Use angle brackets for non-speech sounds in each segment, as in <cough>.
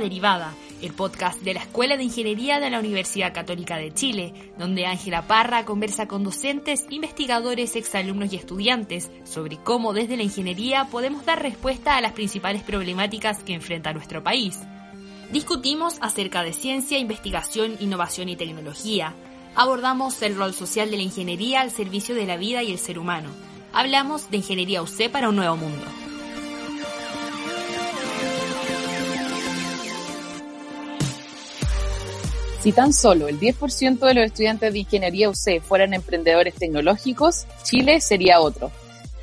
Derivada, el podcast de la Escuela de Ingeniería de la Universidad Católica de Chile, donde Ángela Parra conversa con docentes, investigadores, exalumnos y estudiantes sobre cómo desde la ingeniería podemos dar respuesta a las principales problemáticas que enfrenta nuestro país. Discutimos acerca de ciencia, investigación, innovación y tecnología. Abordamos el rol social de la ingeniería al servicio de la vida y el ser humano. Hablamos de ingeniería UC para un nuevo mundo. Si tan solo el 10% de los estudiantes de ingeniería UC fueran emprendedores tecnológicos, Chile sería otro.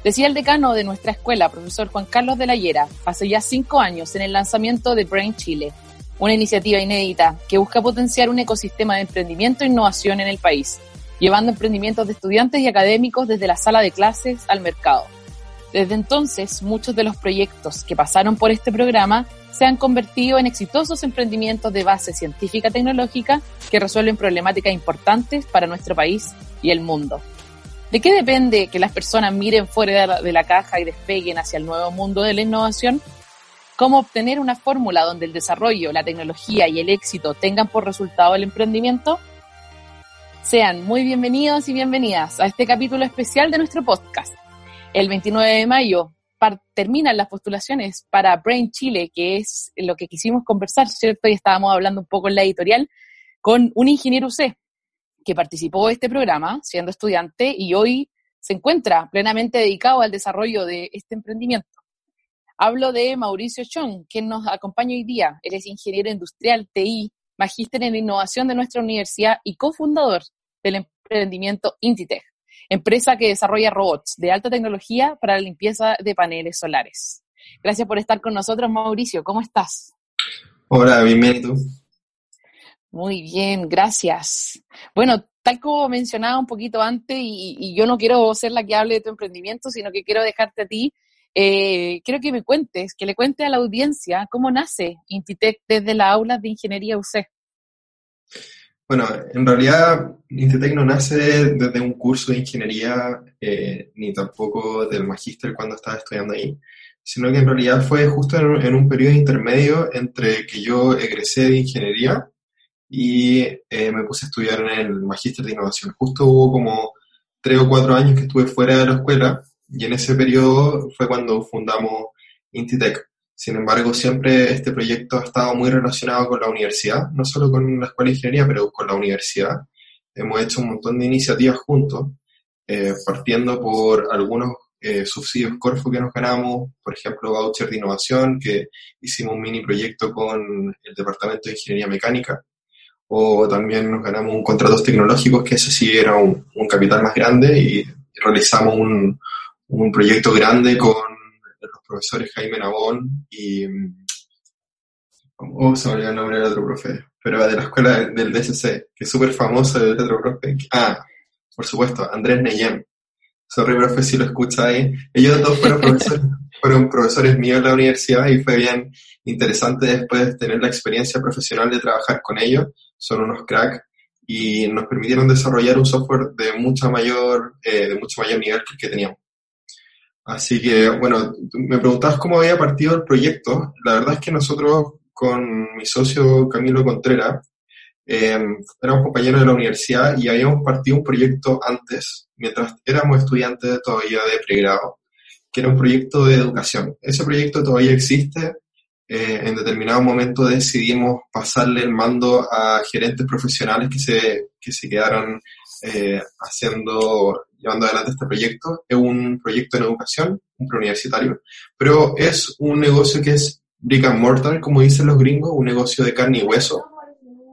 Decía el decano de nuestra escuela, profesor Juan Carlos de la Hiera, hace ya cinco años en el lanzamiento de Brain Chile, una iniciativa inédita que busca potenciar un ecosistema de emprendimiento e innovación en el país, llevando emprendimientos de estudiantes y académicos desde la sala de clases al mercado. Desde entonces, muchos de los proyectos que pasaron por este programa se han convertido en exitosos emprendimientos de base científica tecnológica que resuelven problemáticas importantes para nuestro país y el mundo. ¿De qué depende que las personas miren fuera de la, caja y despeguen hacia el nuevo mundo de la innovación? ¿Cómo obtener una fórmula donde el desarrollo, la tecnología y el éxito tengan por resultado el emprendimiento? Sean muy bienvenidos y bienvenidas a este capítulo especial de nuestro podcast. El 29 de mayo terminan las postulaciones para Brain Chile, que es lo que quisimos conversar, ¿cierto? Y estábamos hablando un poco en la editorial con un ingeniero UC que participó de este programa siendo estudiante y hoy se encuentra plenamente dedicado al desarrollo de este emprendimiento. Hablo de Mauricio Chong, quien nos acompaña hoy día. Él es ingeniero industrial TI, magíster en innovación de nuestra universidad y cofundador del emprendimiento Intitech empresa que desarrolla robots de alta tecnología para la limpieza de paneles solares. Gracias por estar con nosotros, Mauricio. ¿Cómo estás? Hola, bienvenido. Muy bien, gracias. Bueno, tal como mencionaba un poquito antes, y, yo no quiero ser la que hable de tu emprendimiento, sino que quiero dejarte a ti, eh, quiero que me cuentes, que le cuentes a la audiencia cómo nace Intitec desde las aulas de Ingeniería UC. Bueno, en realidad Intitec no nace desde un curso de ingeniería, eh, ni tampoco del magíster cuando estaba estudiando ahí, sino que en realidad fue justo en un, periodo intermedio entre que yo egresé de ingeniería y eh, me puse a estudiar en el magíster de innovación. Justo hubo como tres o cuatro años que estuve fuera de la escuela y en ese periodo fue cuando fundamos Intitec. Sin embargo, siempre este proyecto ha estado muy relacionado con la universidad, no solo con la Escuela de Ingeniería, pero con la universidad. Hemos hecho un montón de iniciativas juntos, eh, partiendo por algunos eh, subsidios Corfo que nos ganamos, por ejemplo, voucher de innovación, que hicimos un mini proyecto con el Departamento de Ingeniería Mecánica, o también nos ganamos un contratos tecnológicos, que ese sí era un, capital más grande, y realizamos un, un proyecto grande con profesores Jaime Nabón y... ¿Cómo se me olvidó el nombre del otro profe? Pero de la escuela del DSC, que es súper famoso el otro profe. Ah, por supuesto, Andrés Neyen. Sorry, profe, si lo escucha ahí. Ellos dos fueron profesores, <laughs> fueron profesores míos en la universidad y fue bien interesante después de tener la experiencia profesional de trabajar con ellos. Son unos cracks y nos permitieron desarrollar un software de mucha mayor, eh, de mucho mayor nivel que el que teníamos. Así que, bueno, me preguntabas cómo había partido el proyecto. La verdad es que nosotros con mi socio Camilo Contreras eh, éramos compañeros de la universidad y habíamos partido un proyecto antes, mientras éramos estudiantes todavía de pregrado, que era un proyecto de educación. Ese proyecto todavía existe. Eh, en determinado momento decidimos pasarle el mando a gerentes profesionales que se, que se quedaron eh, haciendo llevando adelante este proyecto. Es un proyecto en educación, un preuniversitario, pero es un negocio que es brick and mortar, como dicen los gringos, un negocio de carne y hueso.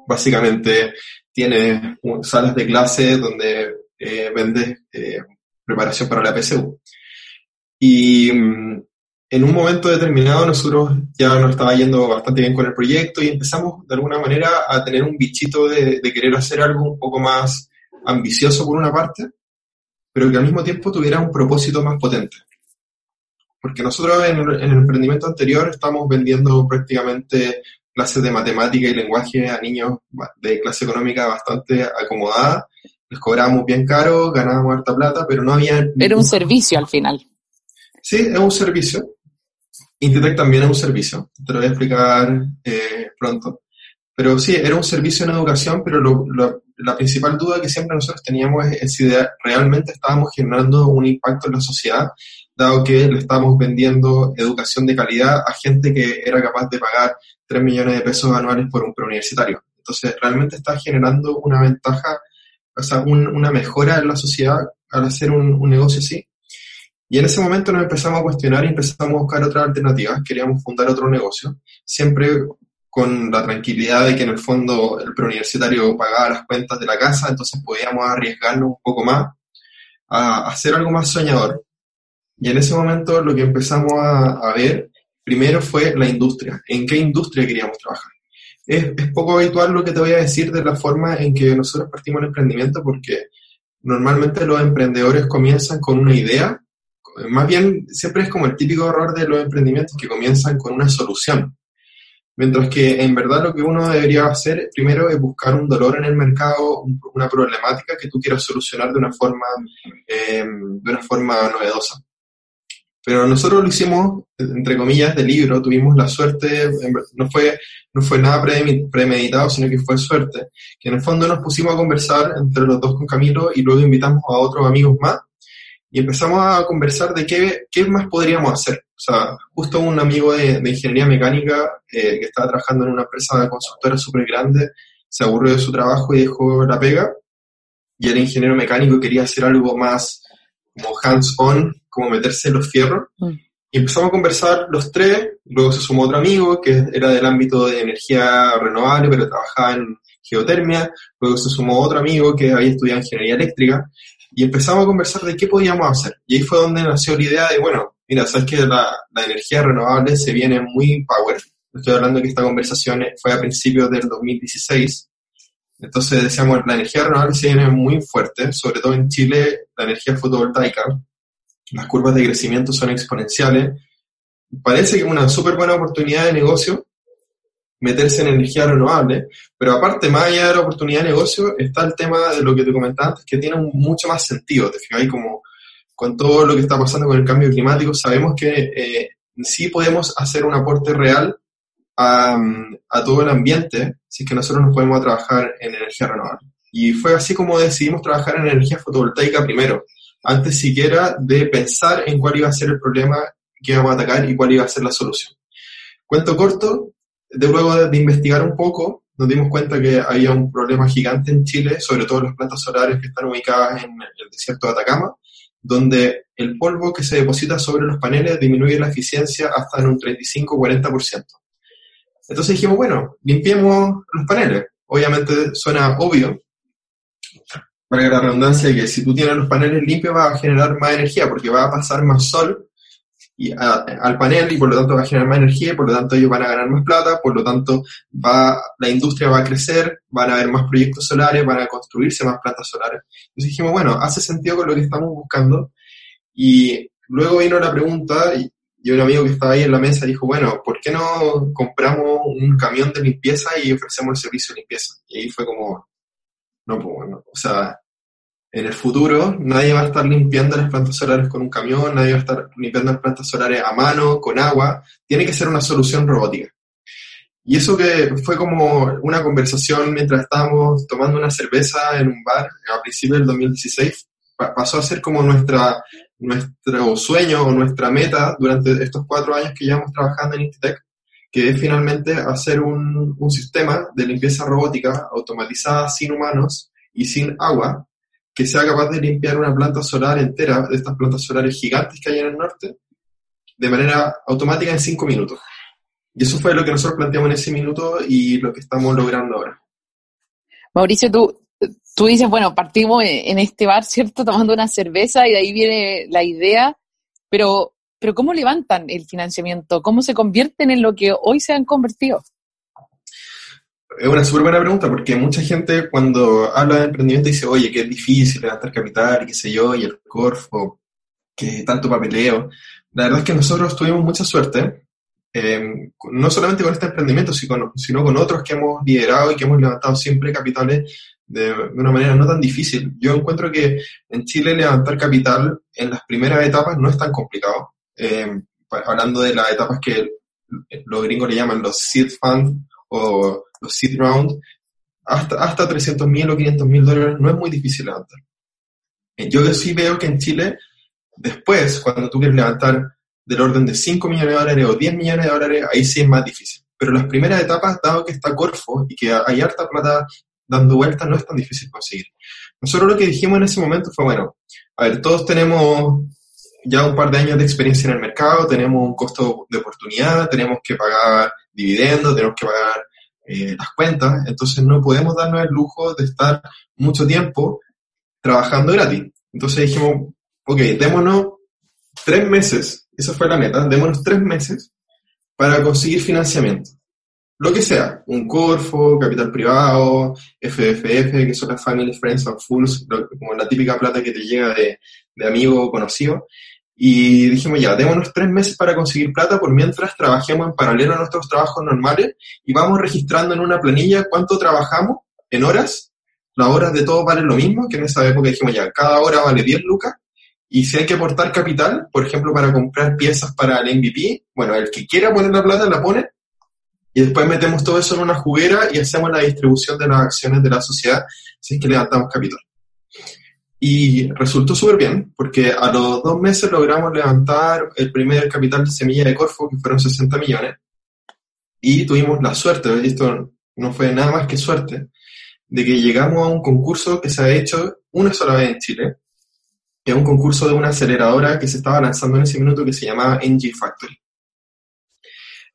Básicamente tiene salas de clase donde eh, vende eh, preparación para la PSU. Y mm, en un momento determinado nosotros ya nos estaba yendo bastante bien con el proyecto y empezamos de alguna manera a tener un bichito de, de querer hacer algo un poco más ambicioso por una parte, pero que al mismo tiempo tuviera un propósito más potente. Porque nosotros en, el emprendimiento anterior estamos vendiendo prácticamente clases de matemática y lenguaje a niños de clase económica bastante acomodada. Les cobrábamos bien caro, ganábamos harta plata, pero no había... Era un servicio al final. Sí, es un servicio. Intitec también es un servicio, te lo voy a explicar eh, pronto. Pero sí, era un servicio en educación, pero lo, lo, la principal duda que siempre nosotros teníamos es, si realmente estábamos generando un impacto en la sociedad, dado que le estábamos vendiendo educación de calidad a gente que era capaz de pagar 3 millones de pesos anuales por un preuniversitario. Entonces, realmente está generando una ventaja, o sea, un, una mejora en la sociedad al hacer un, un negocio así. Y en ese momento nos empezamos a cuestionar y empezamos a buscar otras alternativas. Queríamos fundar otro negocio, siempre con la tranquilidad de que en el fondo el preuniversitario pagaba las cuentas de la casa, entonces podíamos arriesgarnos un poco más a hacer algo más soñador. Y en ese momento lo que empezamos a, ver primero fue la industria, en qué industria queríamos trabajar. Es, es, poco habitual lo que te voy a decir de la forma en que nosotros partimos el emprendimiento porque normalmente los emprendedores comienzan con una idea más bien siempre es como el típico error de los emprendimientos que comienzan con una solución. Mientras que en verdad lo que uno debería hacer primero es buscar un dolor en el mercado, una problemática que tú quieras solucionar de una forma, eh, de una forma novedosa. Pero nosotros lo hicimos, entre comillas, de libro, tuvimos la suerte, no fue, no fue nada premeditado, sino que fue suerte, que en el fondo nos pusimos a conversar entre los dos con Camilo y luego invitamos a otros amigos más y empezamos a conversar de qué, qué más podríamos hacer. Sea, justo un amigo de, de ingeniería mecánica eh, que estaba trabajando en una empresa de consultora súper grande, se aburrió de su trabajo y dejó la pega, y el ingeniero mecánico quería hacer algo más como hands-on, como meterse en los fierros. Mm. Y empezamos a conversar los tres, luego se sumó otro amigo que era del ámbito de energía renovable, pero trabajaba en geotermia, luego se sumó otro amigo que había estudiado ingeniería eléctrica, y empezamos a conversar de qué podíamos hacer. Y ahí fue donde nació la idea de, bueno, mira, sabes que la, la energía renovable se viene muy power. Estoy hablando que esta conversación fue a principios del 2016. Entonces decíamos, la energía renovable se viene muy fuerte, sobre todo en Chile, la energía fotovoltaica. Las curvas de crecimiento son exponenciales. Parece que es una súper buena oportunidad de negocio, meterse en energía renovable, pero aparte, más allá de la oportunidad de negocio, está el tema de lo que te comentaba antes, que tiene mucho más sentido, te fijas, como con todo lo que está pasando con el cambio climático, sabemos que eh, sí podemos hacer un aporte real a, a, todo el ambiente si es que nosotros nos podemos trabajar en energía renovable. Y fue así como decidimos trabajar en energía fotovoltaica primero, antes siquiera de pensar en cuál iba a ser el problema que íbamos a atacar y cuál iba a ser la solución. Cuento corto, de luego de, investigar un poco, nos dimos cuenta que había un problema gigante en Chile, sobre todo las plantas solares que están ubicadas en el desierto de Atacama, donde el polvo que se deposita sobre los paneles disminuye la eficiencia hasta en un 35-40%. Entonces dijimos, bueno, limpiemos los paneles. Obviamente suena obvio, para la redundancia, que si tú tienes los paneles limpios va a generar más energía porque va a pasar más sol y a, al panel y por lo tanto va a generar más energía y por lo tanto ellos van a ganar más plata, por lo tanto va, la industria va a crecer, van a haber más proyectos solares, van a construirse más plantas solares. Entonces dijimos, bueno, hace sentido con lo que estamos buscando y luego vino la pregunta y, y un amigo que estaba ahí en la mesa dijo, bueno, ¿por qué no compramos un camión de limpieza y ofrecemos el servicio de limpieza? Y ahí fue como, no, pues bueno, o sea, en el futuro nadie va a estar limpiando las plantas solares con un camión, nadie va a estar limpiando las plantas solares a mano, con agua, tiene que ser una solución robótica. Y eso que fue como una conversación mientras estábamos tomando una cerveza en un bar a principios del 2016, pasó a ser como nuestra, nuestro sueño o nuestra meta durante estos cuatro años que llevamos trabajando en Intitec, que es finalmente hacer un, un sistema de limpieza robótica automatizada sin humanos y sin agua, que sea capaz de limpiar una planta solar entera, de estas plantas solares gigantes que hay en el norte, de manera automática en cinco minutos. Y eso fue lo que nosotros planteamos en ese minuto y lo que estamos logrando ahora. Mauricio, tú, tú dices, bueno, partimos en este bar, ¿cierto? Tomando una cerveza y de ahí viene la idea, pero, pero ¿cómo levantan el financiamiento? ¿Cómo se convierten en lo que hoy se han convertido? Es una súper buena pregunta porque mucha gente cuando habla de emprendimiento dice, oye, que es difícil levantar capital y qué sé yo, y el Corfo, que tanto papeleo. La verdad es que nosotros tuvimos mucha suerte, eh, no solamente con este emprendimiento, sino, con otros que hemos liderado y que hemos levantado siempre capitales de, una manera no tan difícil. Yo encuentro que en Chile levantar capital en las primeras etapas no es tan complicado. Eh, hablando de las etapas que los gringos le llaman los seed fund o los seed round, hasta, hasta 300 mil o 500 mil dólares no es muy difícil levantar. Eh, yo sí veo que en Chile, después, cuando tú quieres levantar del orden de 5 millones de dólares o 10 millones de dólares, ahí sí es más difícil. Pero las primeras etapas, dado que está Corfo y que hay harta plata dando vueltas, no es tan difícil conseguir. Nosotros lo que dijimos en ese momento fue, bueno, a ver, todos tenemos ya un par de años de experiencia en el mercado, tenemos un costo de oportunidad, tenemos que pagar dividendos, tenemos que pagar eh, las cuentas, entonces no podemos darnos el lujo de estar mucho tiempo trabajando gratis. Entonces dijimos, ok, démonos tres meses, esa fue la meta, démonos tres meses para conseguir financiamiento. Lo que sea, un Corfo, capital privado, FFF, que son las Family, Friends and Fools, como la típica plata que te llega de, de amigo conocido. Y dijimos, ya, démonos tres meses para conseguir plata por mientras trabajemos en paralelo a nuestros trabajos normales y vamos registrando en una planilla cuánto trabajamos en horas. Las horas de todos valen lo mismo, que en esa época dijimos, ya, cada hora vale 10 lucas. Y si hay que aportar capital, por ejemplo, para comprar piezas para el MVP, bueno, el que quiera poner la plata la pone. Y después metemos todo eso en una juguera y hacemos la distribución de las acciones de la sociedad si es que levantamos capital. Y resultó súper bien, porque a los dos meses logramos levantar el primer capital de semilla de Corfo, que fueron 60 millones, y tuvimos la suerte, esto no fue nada más que suerte, de que llegamos a un concurso que se ha hecho una sola vez en Chile, que es un concurso de una aceleradora que se estaba lanzando en ese minuto que se llamaba NG Factory.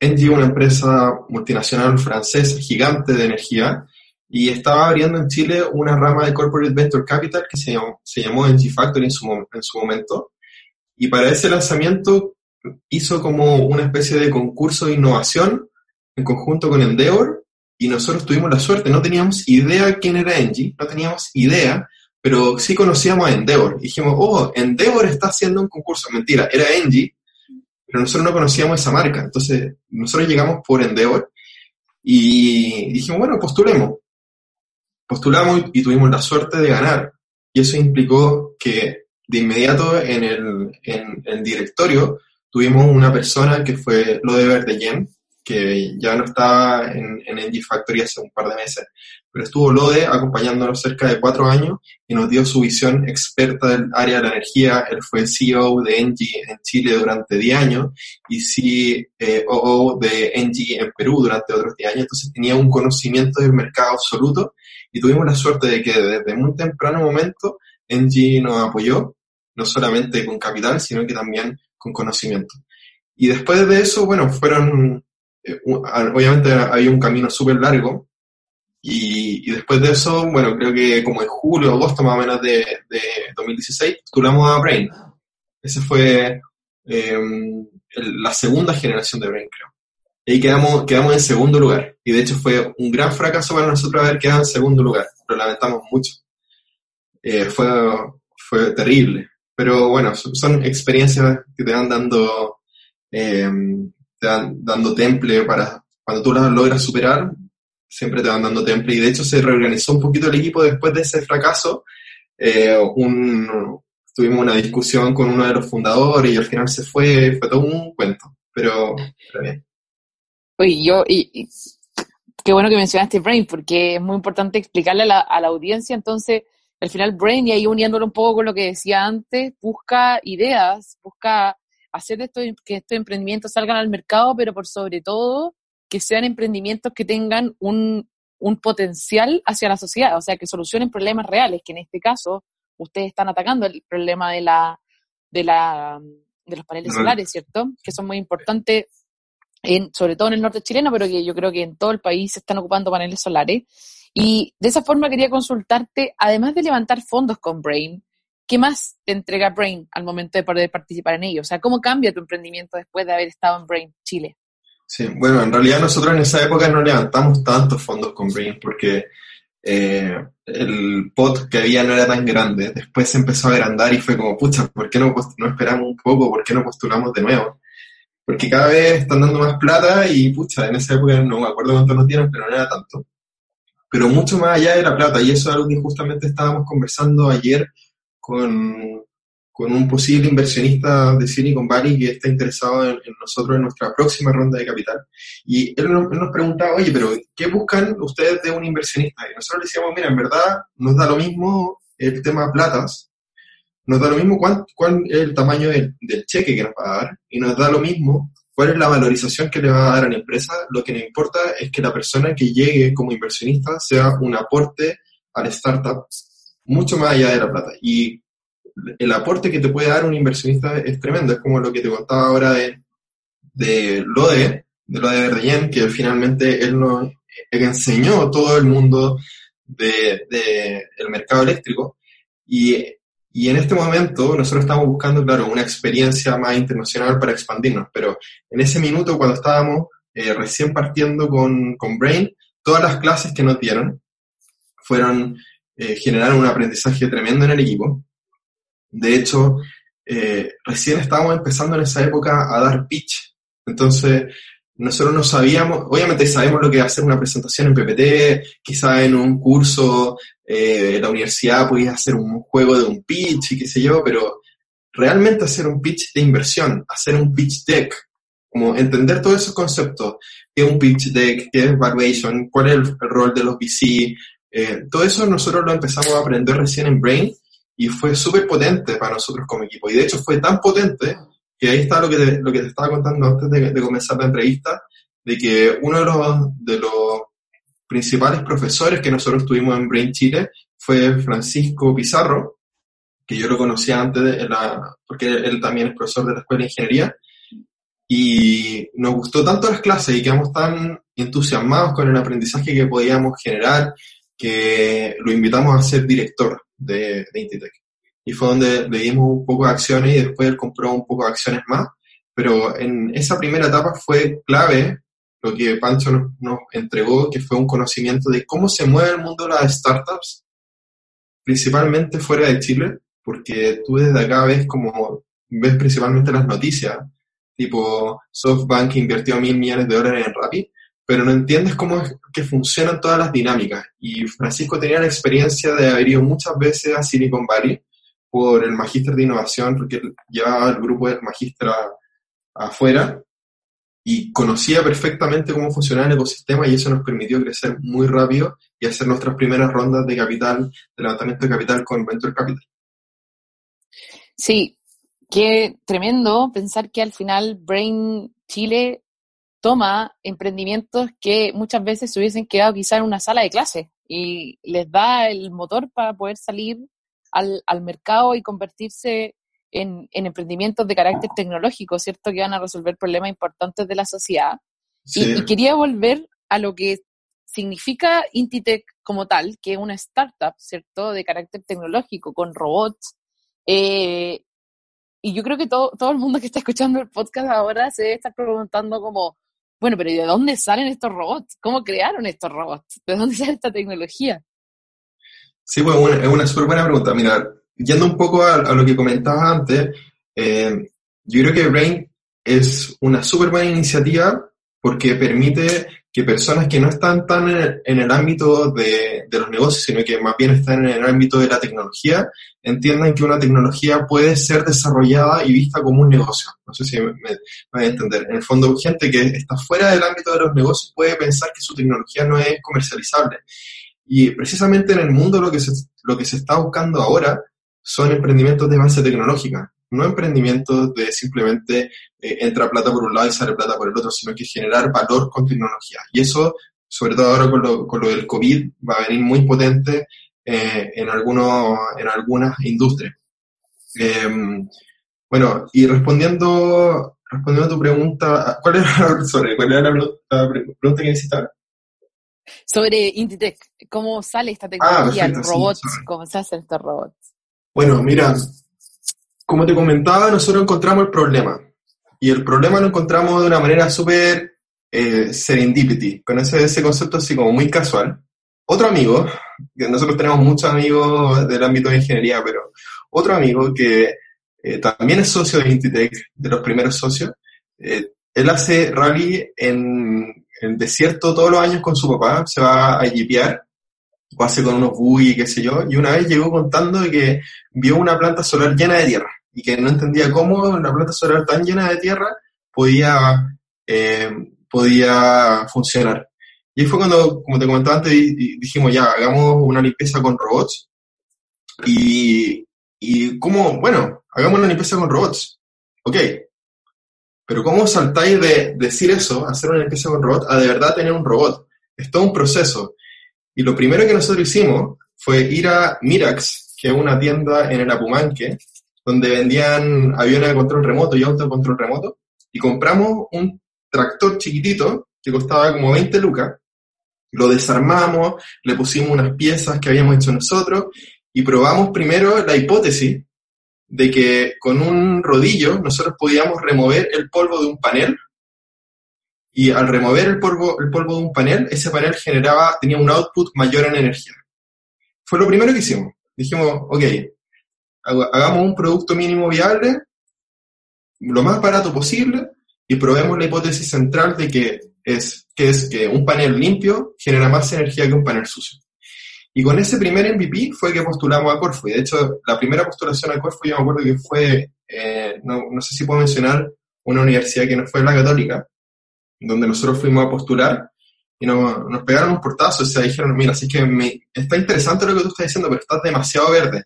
NG una empresa multinacional francesa gigante de energía y estaba abriendo en Chile una rama de Corporate Venture Capital que se llamó, se llamó NG Factory en su, en su momento. Y para ese lanzamiento hizo como una especie de concurso de innovación en conjunto con Endeavor y nosotros tuvimos la suerte, no teníamos idea quién era Engie, no teníamos idea, pero sí conocíamos a Endeavor. Y dijimos, oh, Endeavor está haciendo un concurso. Mentira, era Engie, pero nosotros no conocíamos esa marca. Entonces, nosotros llegamos por Endeavor y dijimos, bueno, postulemos postulamos y tuvimos la suerte de ganar. Y eso implicó que de inmediato en el, en, el directorio tuvimos una persona que fue Lodeber de Yen, que ya no estaba en, en Factory hace un par de meses, pero estuvo Lode acompañándonos cerca de cuatro años y nos dio su visión experta del área de la energía. Él fue CEO de Engie en Chile durante 10 años y COO de Engie en Perú durante otros 10 años, entonces tenía un conocimiento del mercado absoluto y tuvimos la suerte de que desde muy temprano momento Engie nos apoyó, no solamente con capital, sino que también con conocimiento. Y después de eso, bueno, fueron, eh, obviamente había un camino súper largo, y, después de eso, bueno, creo que como en julio, agosto más o menos de, de 2016, postulamos a Brain. Esa fue em, la segunda generación de Brain, creo y quedamos, quedamos en segundo lugar. Y de hecho fue un gran fracaso para nosotros haber quedado en segundo lugar. Lo lamentamos mucho. Eh, fue, fue terrible. Pero bueno, son experiencias que te van dando, eh, te van dando temple para, cuando tú las logras superar, siempre te van dando temple. Y de hecho se reorganizó un poquito el equipo después de ese fracaso. Eh, tuvimos una discusión con uno de los fundadores y al final se fue, fue todo un cuento. Pero, pero bien. Oye, yo, y, qué bueno que mencionaste Brain, porque es muy importante explicarle a la, a la audiencia, entonces, al final Brain, y ahí uniéndolo un poco con lo que decía antes, busca ideas, busca hacer esto, que estos emprendimientos salgan al mercado, pero por sobre todo que sean emprendimientos que tengan un, un potencial hacia la sociedad, o sea, que solucionen problemas reales, que en este caso ustedes están atacando el problema de la, de la, de los paneles solares, ¿cierto? Que son muy importantes sobre todo en el norte chileno, pero que yo creo que en todo el país se están ocupando paneles solares. Y de esa forma quería consultarte, además de levantar fondos con Brain, ¿qué más te entrega Brain al momento de poder participar en ello? O sea, ¿cómo cambia tu emprendimiento después de haber estado en Brain Chile? Sí, bueno, en realidad nosotros en esa época no levantamos tantos fondos con Brain porque eh, el pot que había no era tan grande. Después se empezó a agrandar y fue como, pucha, ¿por qué no, no esperamos un poco? ¿Por qué no postulamos de nuevo? Porque cada vez están dando más plata y pucha, en esa época no me acuerdo cuánto nos dieron, pero no era tanto. Pero mucho más allá de la plata, y eso es algo que justamente estábamos conversando ayer con, con un posible inversionista de Silicon Valley que está interesado en, nosotros en nuestra próxima ronda de capital. Y él nos, preguntaba, oye, pero ¿qué buscan ustedes de un inversionista? Y nosotros le decíamos, mira, en verdad nos da lo mismo el tema platas, nos da lo mismo cuál, cuál es el tamaño del, cheque que nos va a dar y nos da lo mismo cuál es la valorización que le va a dar a la empresa. Lo que nos importa es que la persona que llegue como inversionista sea un aporte al startup mucho más allá de la plata. Y el aporte que te puede dar un inversionista es tremendo. Es como lo que te contaba ahora de, de Lode, de Lode Verdeyen, que finalmente él nos enseñó todo el mundo del de, el mercado eléctrico. Y, y, en este momento nosotros estamos buscando, claro, una experiencia más internacional para expandirnos. Pero en ese minuto, cuando estábamos eh, recién partiendo con, con Brain, todas las clases que nos dieron fueron, eh, generaron un aprendizaje tremendo en el equipo de hecho, eh, recién estábamos empezando en esa época a dar pitch. Entonces, nosotros no sabíamos, obviamente sabemos lo que es hacer una presentación en PPT, quizá en un curso eh, de la universidad podías hacer un juego de un pitch y qué sé yo, pero realmente hacer un pitch de inversión, hacer un pitch deck, como entender todos esos conceptos, qué es un pitch deck, qué es valuation, cuál es el, rol de los VC, eh, todo eso nosotros lo empezamos a aprender recién en Brain y fue súper potente para nosotros como equipo. Y de hecho fue tan potente que ahí está lo que te, lo que te estaba contando antes de, comenzar la entrevista, de que uno de los, de los principales profesores que nosotros tuvimos en Brain Chile fue Francisco Pizarro, que yo lo conocía antes, de la, porque él también es profesor de la Escuela de Ingeniería, y nos gustó tanto las clases y quedamos tan entusiasmados con el aprendizaje que podíamos generar, que lo invitamos a ser director de, de Intitec. Y fue donde le dimos un poco de acciones y después él compró un poco de acciones más. Pero en esa primera etapa fue clave lo que Pancho nos, entregó, que fue un conocimiento de cómo se mueve el mundo de las startups, principalmente fuera de Chile, porque tú desde acá ves como, ves principalmente las noticias, tipo SoftBank invirtió mil millones de dólares en Rappi, pero no entiendes cómo es que funcionan todas las dinámicas. Y Francisco tenía la experiencia de haber ido muchas veces a Silicon Valley por el magíster de innovación, porque llevaba el grupo del magíster afuera y conocía perfectamente cómo funcionaba el ecosistema y eso nos permitió crecer muy rápido y hacer nuestras primeras rondas de capital, de levantamiento de capital con Venture Capital. Sí, qué tremendo pensar que al final Brain Chile toma emprendimientos que muchas veces se hubiesen quedado quizá en una sala de clase y les da el motor para poder salir al, mercado y convertirse en, emprendimientos de carácter tecnológico, ¿cierto? Que van a resolver problemas importantes de la sociedad. Y, quería volver a lo que significa Intitech como tal, que es una startup, ¿cierto? De carácter tecnológico, con robots. Eh, y yo creo que todo, todo el mundo que está escuchando el podcast ahora se está preguntando como, bueno, pero ¿y de dónde salen estos robots? ¿Cómo crearon estos robots? ¿De dónde sale esta tecnología? Sí, pues es una súper buena pregunta. Mira, yendo un poco a, lo que comentabas antes, eh, yo creo que Brain es una súper buena iniciativa porque permite que personas que no están tan en el, ámbito de, los negocios, sino que más bien están en el ámbito de la tecnología, entiendan que una tecnología puede ser desarrollada y vista como un negocio. No sé si me, me, a entender. En el fondo, gente que está fuera del ámbito de los negocios puede pensar que su tecnología no es comercializable. Y precisamente en el mundo lo que se, lo que se está buscando ahora son emprendimientos de base tecnológica no emprendimientos de simplemente eh, entra plata por un lado y sale plata por el otro, sino que generar valor con tecnología. Y eso, sobre todo ahora con lo, con lo del COVID, va a venir muy potente eh, en, algunos, en algunas industrias. Em, bueno, y respondiendo, respondiendo a tu pregunta, ¿cuál era, <laughs> sobre, cuál era la, pregunta que necesitaba? Sobre Inditech, ¿cómo sale esta ah, tecnología? robots, ¿cómo se hacen estos robots? Bueno, mira, como te comentaba, nosotros encontramos el problema. Y el problema lo encontramos de una manera súper eh, serendipity, con ese, ese concepto así como muy casual. Otro amigo, que nosotros tenemos muchos amigos del ámbito de ingeniería, pero otro amigo que eh, también es socio de Intitech, de los primeros socios, eh, él hace rally en, el desierto todos los años con su papá, se va a jipear, o hace con unos buggy, qué sé yo, y una vez llegó contando que vio una planta solar llena de tierra y que no entendía cómo una planta solar tan llena de tierra podía, eh, podía funcionar. Y fue cuando, como te comentaba antes, dijimos, ya, hagamos una limpieza con robots. Y, y cómo, bueno, hagamos una limpieza con robots. Ok. Pero ¿cómo saltáis de decir eso, hacer una limpieza con robot, a de verdad tener un robot? Es todo un proceso. Y lo primero que nosotros hicimos fue ir a Mirax, que es una tienda en el Apumanque, donde vendían aviones de control remoto y autos de control remoto, y compramos un tractor chiquitito que costaba como 20 lucas, lo desarmamos, le pusimos unas piezas que habíamos hecho nosotros y probamos primero la hipótesis de que con un rodillo nosotros podíamos remover el polvo de un panel y al remover el polvo, el polvo de un panel, ese panel generaba, tenía un output mayor en energía. Fue lo primero que hicimos. Dijimos, ok, hagamos un producto mínimo viable, lo más barato posible, y probemos la hipótesis central de que es que, es que un panel limpio genera más energía que un panel sucio. Y con ese primer MVP fue que postulamos a Corfo. Y de hecho, la primera postulación a Corfo, yo me acuerdo que fue, eh, no, no, sé si puedo mencionar una universidad que no fue la católica, donde nosotros fuimos a postular y nos, pegaron un portazo. O sea, dijeron, mira, así que me, está interesante lo que tú estás diciendo, pero estás demasiado verde.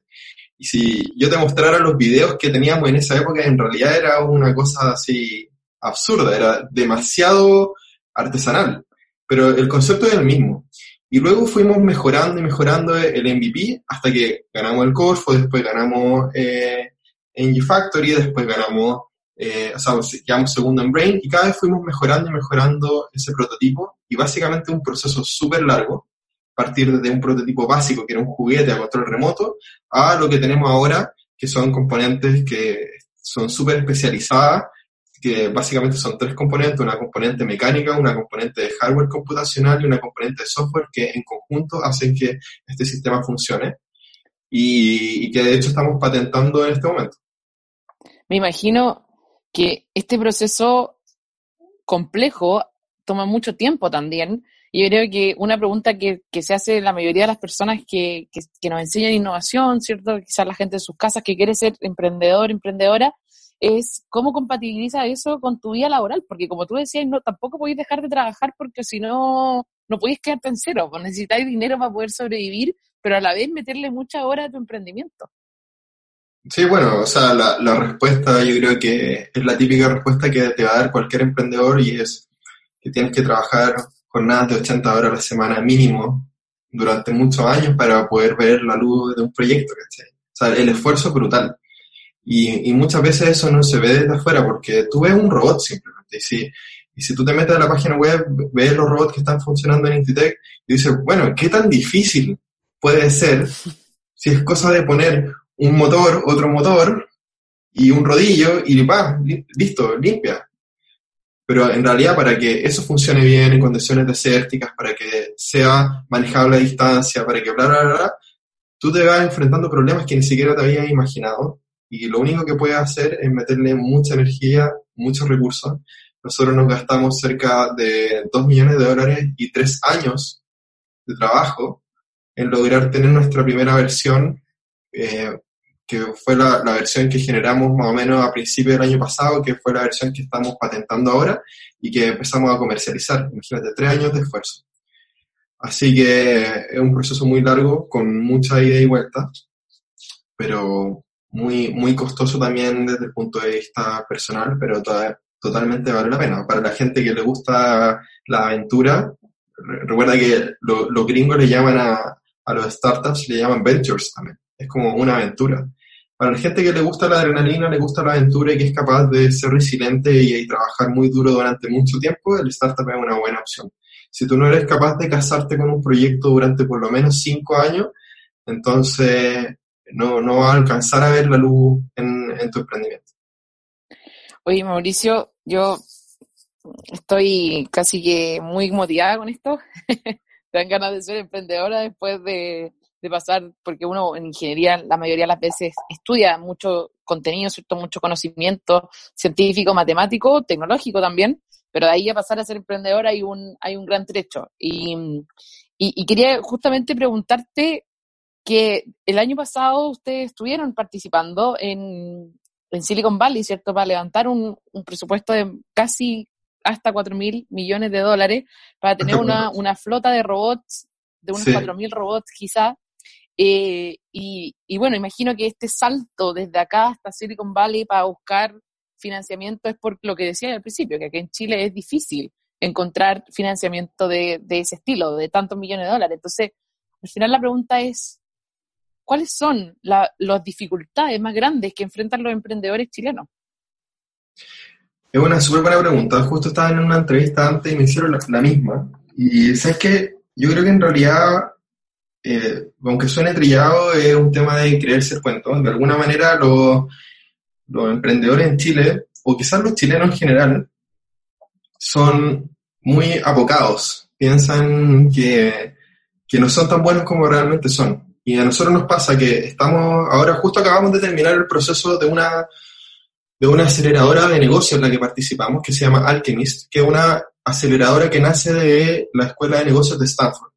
Y si yo te mostrara los videos que teníamos en esa época, en realidad era una cosa así absurda, era demasiado artesanal. Pero el concepto es el mismo. Y luego fuimos mejorando y mejorando el MVP hasta que ganamos el Corfo, después ganamos eh, en G-Factory, después ganamos, eh, o sea, quedamos segundo en Brain y cada vez fuimos mejorando y mejorando ese prototipo y básicamente un proceso súper largo, partir de un prototipo básico que era un juguete a control remoto a lo que tenemos ahora, que son componentes que son súper especializadas que básicamente son tres componentes, una componente mecánica, una componente de hardware computacional y una componente de software que en conjunto hacen que este sistema funcione y, que de hecho estamos patentando en este momento. Me imagino que este proceso complejo toma mucho tiempo también. Y yo creo que una pregunta que, que se hace la mayoría de las personas que, que, nos enseñan innovación, ¿cierto? Quizás la gente de sus casas que quiere ser emprendedor, emprendedora, es cómo compatibiliza eso con tu vida laboral, porque como tú decías, no, tampoco podéis dejar de trabajar porque si no, no podéis quedarte en cero, pues necesitáis dinero para poder sobrevivir, pero a la vez meterle mucha hora a tu emprendimiento. Sí, bueno, o sea, la, respuesta yo creo que es la típica respuesta que te va a dar cualquier emprendedor y es que tienes que trabajar jornadas de 80 horas a la semana mínimo durante muchos años para poder ver la luz de un proyecto, ¿cachai? O sea, el esfuerzo es brutal. Y, y, muchas veces eso no se ve desde afuera porque tú ves un robot simplemente. Y si, y si tú te metes a la página web, ves los robots que están funcionando en Intitech y dices, bueno, ¿qué tan difícil puede ser si es cosa de poner un motor, otro motor y un rodillo y pa, listo, limpia? Pero en realidad para que eso funcione bien en condiciones desérticas, para que sea manejable a distancia, para que bla, bla, bla, bla tú te vas enfrentando problemas que ni siquiera te habías imaginado y lo único que puede hacer es meterle mucha energía, muchos recursos. Nosotros nos gastamos cerca de 2 millones de dólares y 3 años de trabajo en lograr tener nuestra primera versión, eh, que fue la, la, versión que generamos más o menos a principios del año pasado, que fue la versión que estamos patentando ahora y que empezamos a comercializar. Imagínate, tres años de esfuerzo. Así que es un proceso muy largo, con mucha ida y vuelta, pero muy, muy costoso también desde el punto de vista personal, pero totalmente vale la pena. Para la gente que le gusta la aventura, recuerda que los gringos le llaman a, a los startups, le llaman ventures también. Es como una aventura. Para la gente que le gusta la adrenalina, le gusta la aventura y que es capaz de ser resiliente y, trabajar muy duro durante mucho tiempo, el startup es una buena opción. Si tú no eres capaz de casarte con un proyecto durante por lo menos cinco años, entonces no, no va a alcanzar a ver la luz en, en tu emprendimiento. Oye, Mauricio, yo estoy casi que muy motivada con esto. <laughs> Dan ganas de ser emprendedora después de, de, pasar, porque uno en ingeniería la mayoría de las veces estudia mucho contenido, ¿cierto? mucho conocimiento científico, matemático, tecnológico también, pero de ahí a pasar a ser emprendedora hay un, hay un gran trecho. Y, y, y quería justamente preguntarte que el año pasado ustedes estuvieron participando en, en Silicon Valley, ¿cierto? Para levantar un, presupuesto de casi hasta 4 mil millones de dólares, para tener <laughs> una, una flota de robots, de unos 4 mil robots quizá. Eh, y, y bueno, imagino que este salto desde acá hasta Silicon Valley para buscar financiamiento es por lo que decía al principio, que aquí en Chile es difícil encontrar financiamiento de, de ese estilo, de tantos millones de dólares. Entonces, al final la pregunta es, ¿cuáles son las dificultades más grandes que enfrentan los emprendedores chilenos? Es una súper buena pregunta. Justo estaba en una entrevista antes y me hicieron la, misma. Y sabes que yo creo que en realidad, eh, aunque suene trillado, es un tema de creerse el cuento. De alguna manera, los, los emprendedores en Chile, o quizás los chilenos en general, son muy abocados. Piensan que, que no son tan buenos como realmente son. Y a nosotros nos pasa que estamos, ahora justo acabamos de terminar el proceso de una, de una aceleradora de negocio en la que participamos, que se llama Alchemist, que es una aceleradora que nace de la Escuela de Negocios de Stanford.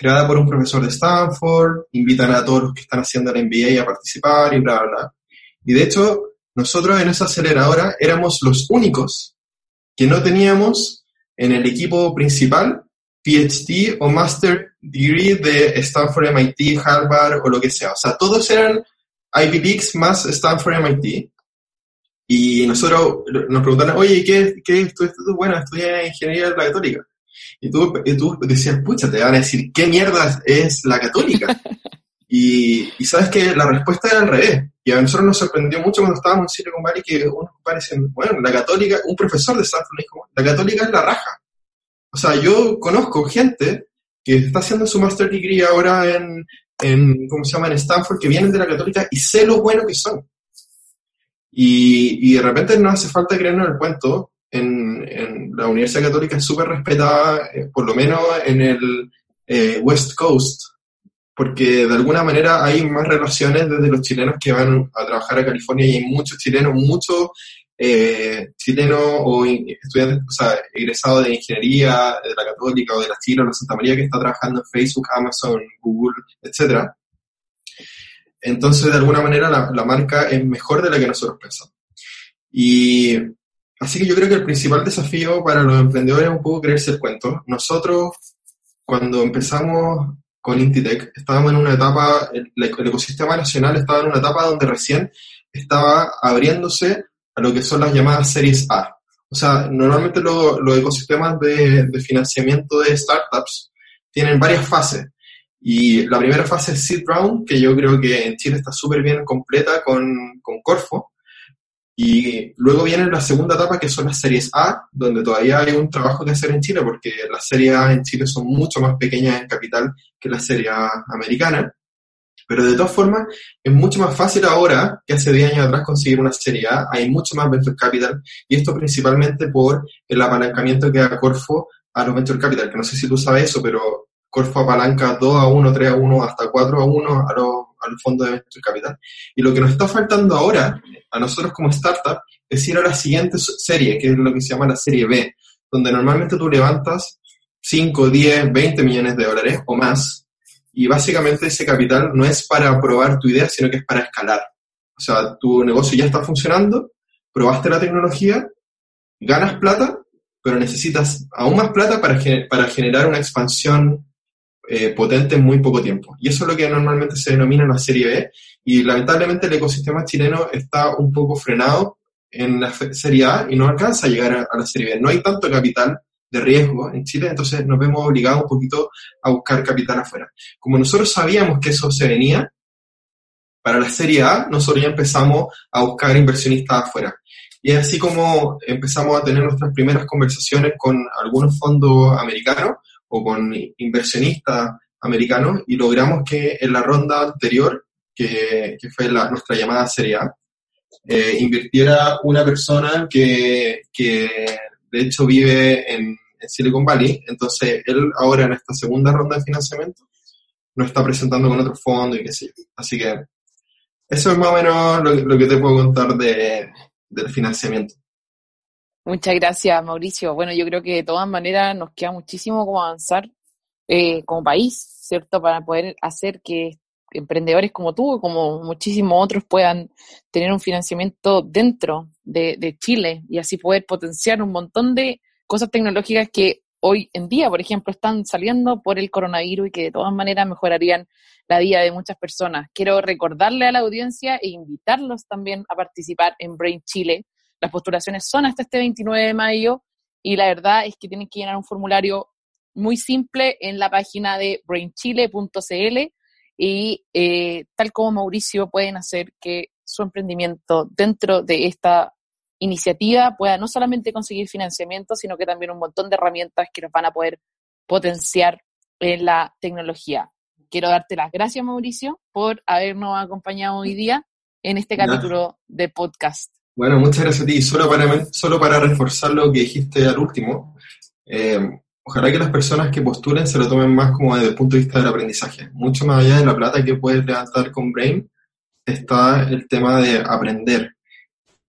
Creada por un profesor de Stanford, invitan a todos los que están haciendo el MBA a participar y bla, bla, bla. Y de hecho, nosotros en esa aceleradora éramos los únicos que no teníamos en el equipo principal PhD o Master Degree de Stanford, MIT, Harvard o lo que sea. O sea, todos eran Ivy Leagues más Stanford, MIT. Y nosotros nos preguntaron, oye, ¿qué, qué estudias tú? Bueno, estudié Ingeniería de la. Y tú, y tú decías, pucha, te van a decir, ¿qué mierda es la Católica? <laughs> y, y, sabes que la respuesta era al revés. Y a nosotros nos sorprendió mucho cuando estábamos en Silicon Valley que unos parecen, bueno, la Católica, un profesor de Stanford dijo, la Católica es la raja. O sea, yo conozco gente que está haciendo su master degree ahora en, en ¿cómo se llama?, en Stanford, que vienen de la católica y sé lo bueno que son. Y, y de repente no hace falta creernos el cuento. En, en la Universidad Católica es súper respetada, eh, por lo menos en el eh, West Coast, porque de alguna manera hay más relaciones desde los chilenos que van a trabajar a California y hay muchos chilenos, muchos eh, chileno o estudiante, o sea, egresado de ingeniería de la Católica o de la Chile o la Santa María que está trabajando en Facebook, Amazon, Google, etcétera. Entonces, de alguna manera, la, la, marca es mejor de la que nosotros pensamos. Y así que yo creo que el principal desafío para los emprendedores es un poco creerse el cuento. Nosotros, cuando empezamos con Intitech, estábamos en una etapa, el, el ecosistema nacional estaba en una etapa donde recién estaba abriéndose a lo que son las llamadas series A. O sea, normalmente los ecosistemas de, financiamiento de startups tienen varias fases. Y la primera fase es Seed Round, que yo creo que en Chile está súper bien completa con, con Corfo. Y luego viene la segunda etapa, que son las series A, donde todavía hay un trabajo que hacer en Chile, porque las series A en Chile son mucho más pequeñas en capital que las series A americanas. Pero de todas formas, es mucho más fácil ahora que hace 10 años atrás conseguir una serie A. Hay mucho más venture capital y esto principalmente por el apalancamiento que da Corfo a los venture capital, que no sé si tú sabes eso, pero Corfo apalanca 2 a 1, 3 a 1, hasta 4 a 1 a los, a los fondos de venture capital. Y lo que nos está faltando ahora, a nosotros como startup, es ir a la siguiente serie, que es lo que se llama la serie B, donde normalmente tú levantas 5, 10, 20 millones de dólares o más y básicamente ese capital no es para probar tu idea, sino que es para escalar. O sea, tu negocio ya está funcionando, probaste la tecnología, ganas plata, pero necesitas aún más plata para, para generar una expansión eh, potente en muy poco tiempo. Y eso es lo que normalmente se denomina la serie B. Y lamentablemente el ecosistema chileno está un poco frenado en la serie A y no alcanza a llegar a, la serie B. No hay tanto capital de riesgo en Chile, entonces nos vemos obligados un poquito a buscar capital afuera. Como nosotros sabíamos que eso se venía, para la Serie A, nosotros ya empezamos a buscar inversionistas afuera. Y así como empezamos a tener nuestras primeras conversaciones con algunos fondos americanos o con inversionistas americanos y logramos que en la ronda anterior, que, que fue nuestra llamada Serie A, eh, invirtiera una persona que, que de hecho vive en, Silicon Valley, entonces él ahora en esta segunda ronda de financiamiento nos está presentando con otro fondo y qué sé yo. Así que eso es más o menos lo, que te puedo contar de, del financiamiento. Muchas gracias, Mauricio. Bueno, yo creo que de todas maneras nos queda muchísimo como avanzar eh, como país, ¿cierto? Para poder hacer que emprendedores como tú, como muchísimos otros, puedan tener un financiamiento dentro de, de Chile y así poder potenciar un montón de cosas tecnológicas que hoy en día, por ejemplo, están saliendo por el coronavirus y que de todas maneras mejorarían la vida de muchas personas. Quiero recordarle a la audiencia e invitarlos también a participar en Brain Chile. Las postulaciones son hasta este 29 de mayo y la verdad es que tienen que llenar un formulario muy simple en la página de brainchile.cl y eh, tal como Mauricio pueden hacer que su emprendimiento dentro de esta iniciativa pueda no solamente conseguir financiamiento, sino que también un montón de herramientas que nos van a poder potenciar en la tecnología. Quiero darte las gracias, Mauricio, por habernos acompañado hoy día en este capítulo de podcast. Bueno, muchas gracias a ti. Solo para, solo para reforzar lo que dijiste al último, eh, ojalá que las personas que postulen se lo tomen más como desde el punto de vista del aprendizaje. Mucho más allá de la plata que puedes levantar con Brain, está el tema de aprender.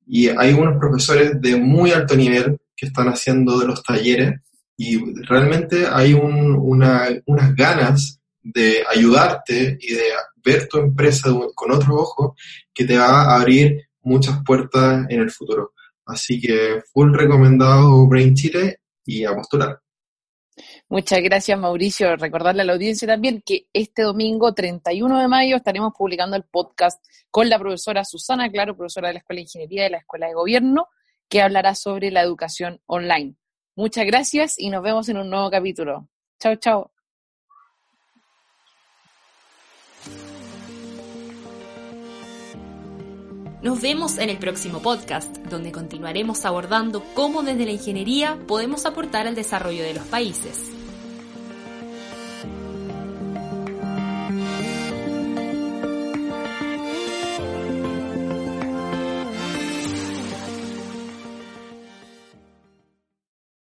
Y hay unos profesores de muy alto nivel que están haciendo de los talleres y realmente hay unas ganas de ayudarte y de ver tu empresa con otro ojo que te va a abrir muchas puertas en el futuro. Así que full recomendado Brain Chile y a postular. Muchas gracias, Mauricio. Recordarle a la audiencia también que este domingo 31 de mayo estaremos publicando el podcast con la profesora Susana Claro, profesora de la Escuela de Ingeniería de la Escuela de Gobierno, que hablará sobre la educación online. Muchas gracias y nos vemos en un nuevo capítulo. Chao, chao. Nos vemos en el próximo podcast, donde continuaremos abordando cómo desde la ingeniería podemos aportar al desarrollo de los países.